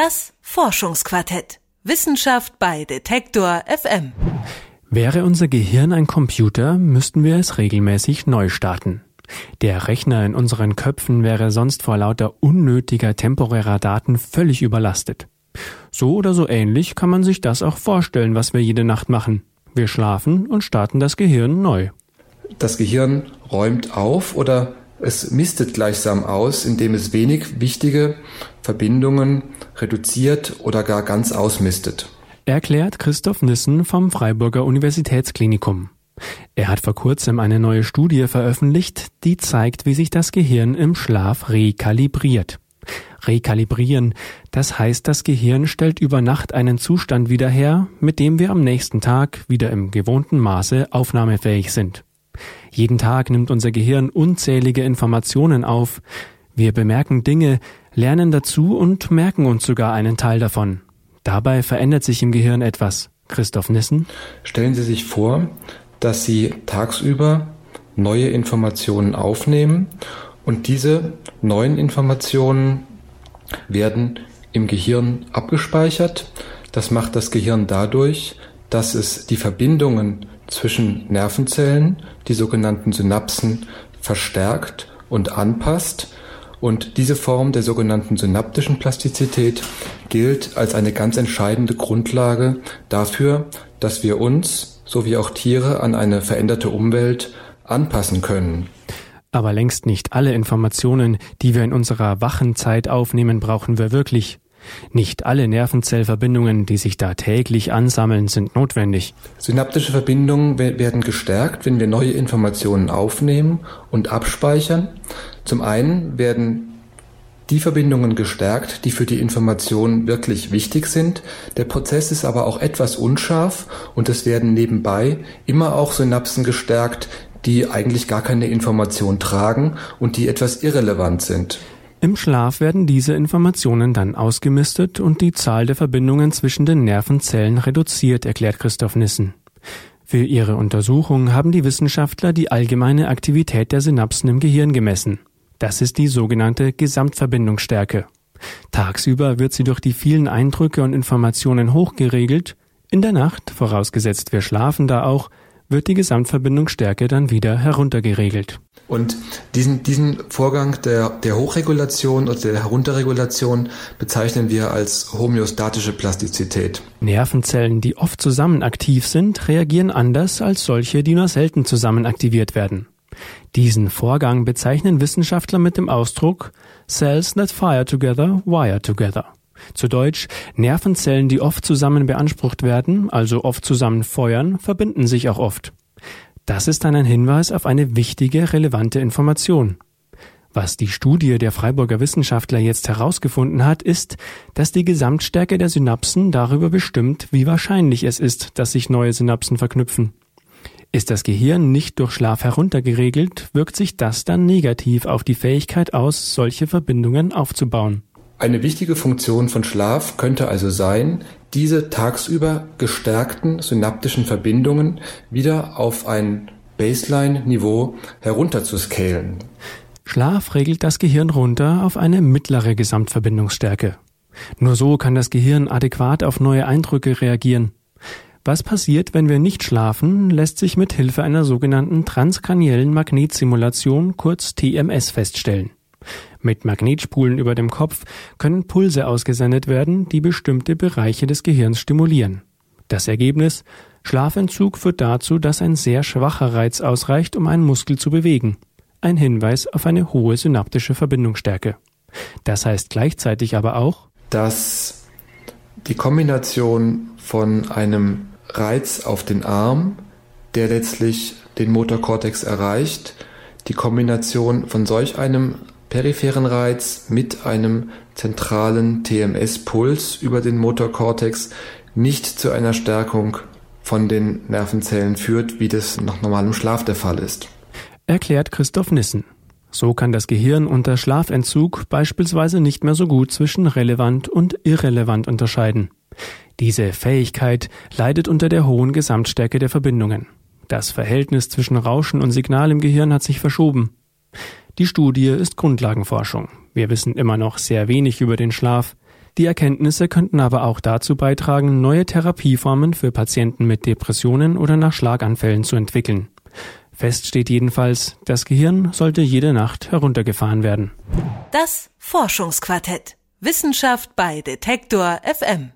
Das Forschungsquartett. Wissenschaft bei Detektor FM. Wäre unser Gehirn ein Computer, müssten wir es regelmäßig neu starten. Der Rechner in unseren Köpfen wäre sonst vor lauter unnötiger temporärer Daten völlig überlastet. So oder so ähnlich kann man sich das auch vorstellen, was wir jede Nacht machen. Wir schlafen und starten das Gehirn neu. Das Gehirn räumt auf oder es mistet gleichsam aus, indem es wenig wichtige Verbindungen reduziert oder gar ganz ausmistet. Erklärt Christoph Nissen vom Freiburger Universitätsklinikum. Er hat vor kurzem eine neue Studie veröffentlicht, die zeigt, wie sich das Gehirn im Schlaf rekalibriert. Rekalibrieren, das heißt, das Gehirn stellt über Nacht einen Zustand wieder her, mit dem wir am nächsten Tag wieder im gewohnten Maße aufnahmefähig sind. Jeden Tag nimmt unser Gehirn unzählige Informationen auf. Wir bemerken Dinge, lernen dazu und merken uns sogar einen Teil davon. Dabei verändert sich im Gehirn etwas. Christoph Nissen? Stellen Sie sich vor, dass Sie tagsüber neue Informationen aufnehmen und diese neuen Informationen werden im Gehirn abgespeichert. Das macht das Gehirn dadurch, dass es die Verbindungen zwischen Nervenzellen, die sogenannten Synapsen, verstärkt und anpasst. Und diese Form der sogenannten synaptischen Plastizität gilt als eine ganz entscheidende Grundlage dafür, dass wir uns, so wie auch Tiere, an eine veränderte Umwelt anpassen können. Aber längst nicht alle Informationen, die wir in unserer wachen Zeit aufnehmen, brauchen wir wirklich. Nicht alle Nervenzellverbindungen, die sich da täglich ansammeln, sind notwendig. Synaptische Verbindungen werden gestärkt, wenn wir neue Informationen aufnehmen und abspeichern. Zum einen werden die Verbindungen gestärkt, die für die Information wirklich wichtig sind. Der Prozess ist aber auch etwas unscharf und es werden nebenbei immer auch Synapsen gestärkt, die eigentlich gar keine Information tragen und die etwas irrelevant sind. Im Schlaf werden diese Informationen dann ausgemistet und die Zahl der Verbindungen zwischen den Nervenzellen reduziert, erklärt Christoph Nissen. Für ihre Untersuchung haben die Wissenschaftler die allgemeine Aktivität der Synapsen im Gehirn gemessen. Das ist die sogenannte Gesamtverbindungsstärke. Tagsüber wird sie durch die vielen Eindrücke und Informationen hochgeregelt, in der Nacht, vorausgesetzt wir schlafen da auch, wird die Gesamtverbindungsstärke dann wieder heruntergeregelt. Und diesen, diesen Vorgang der, der Hochregulation oder der Herunterregulation bezeichnen wir als homöostatische Plastizität. Nervenzellen, die oft zusammen aktiv sind, reagieren anders als solche, die nur selten zusammen aktiviert werden. Diesen Vorgang bezeichnen Wissenschaftler mit dem Ausdruck Cells that fire together, wire together. Zu Deutsch, Nervenzellen, die oft zusammen beansprucht werden, also oft zusammen feuern, verbinden sich auch oft. Das ist dann ein Hinweis auf eine wichtige, relevante Information. Was die Studie der Freiburger Wissenschaftler jetzt herausgefunden hat, ist, dass die Gesamtstärke der Synapsen darüber bestimmt, wie wahrscheinlich es ist, dass sich neue Synapsen verknüpfen. Ist das Gehirn nicht durch Schlaf heruntergeregelt, wirkt sich das dann negativ auf die Fähigkeit aus, solche Verbindungen aufzubauen. Eine wichtige Funktion von Schlaf könnte also sein, diese tagsüber gestärkten synaptischen Verbindungen wieder auf ein Baseline-Niveau herunterzuscalen. Schlaf regelt das Gehirn runter auf eine mittlere Gesamtverbindungsstärke. Nur so kann das Gehirn adäquat auf neue Eindrücke reagieren. Was passiert, wenn wir nicht schlafen, lässt sich mit Hilfe einer sogenannten transkraniellen Magnetsimulation kurz TMS feststellen. Mit Magnetspulen über dem Kopf können Pulse ausgesendet werden, die bestimmte Bereiche des Gehirns stimulieren. Das Ergebnis Schlafentzug führt dazu, dass ein sehr schwacher Reiz ausreicht, um einen Muskel zu bewegen. Ein Hinweis auf eine hohe synaptische Verbindungsstärke. Das heißt gleichzeitig aber auch, dass die Kombination von einem Reiz auf den Arm, der letztlich den Motorkortex erreicht, die Kombination von solch einem peripheren Reiz mit einem zentralen TMS-Puls über den Motorkortex nicht zu einer Stärkung von den Nervenzellen führt, wie das nach normalem Schlaf der Fall ist. Erklärt Christoph Nissen. So kann das Gehirn unter Schlafentzug beispielsweise nicht mehr so gut zwischen relevant und irrelevant unterscheiden. Diese Fähigkeit leidet unter der hohen Gesamtstärke der Verbindungen. Das Verhältnis zwischen Rauschen und Signal im Gehirn hat sich verschoben. Die Studie ist Grundlagenforschung. Wir wissen immer noch sehr wenig über den Schlaf. Die Erkenntnisse könnten aber auch dazu beitragen, neue Therapieformen für Patienten mit Depressionen oder nach Schlaganfällen zu entwickeln. Fest steht jedenfalls, das Gehirn sollte jede Nacht heruntergefahren werden. Das Forschungsquartett. Wissenschaft bei Detektor FM.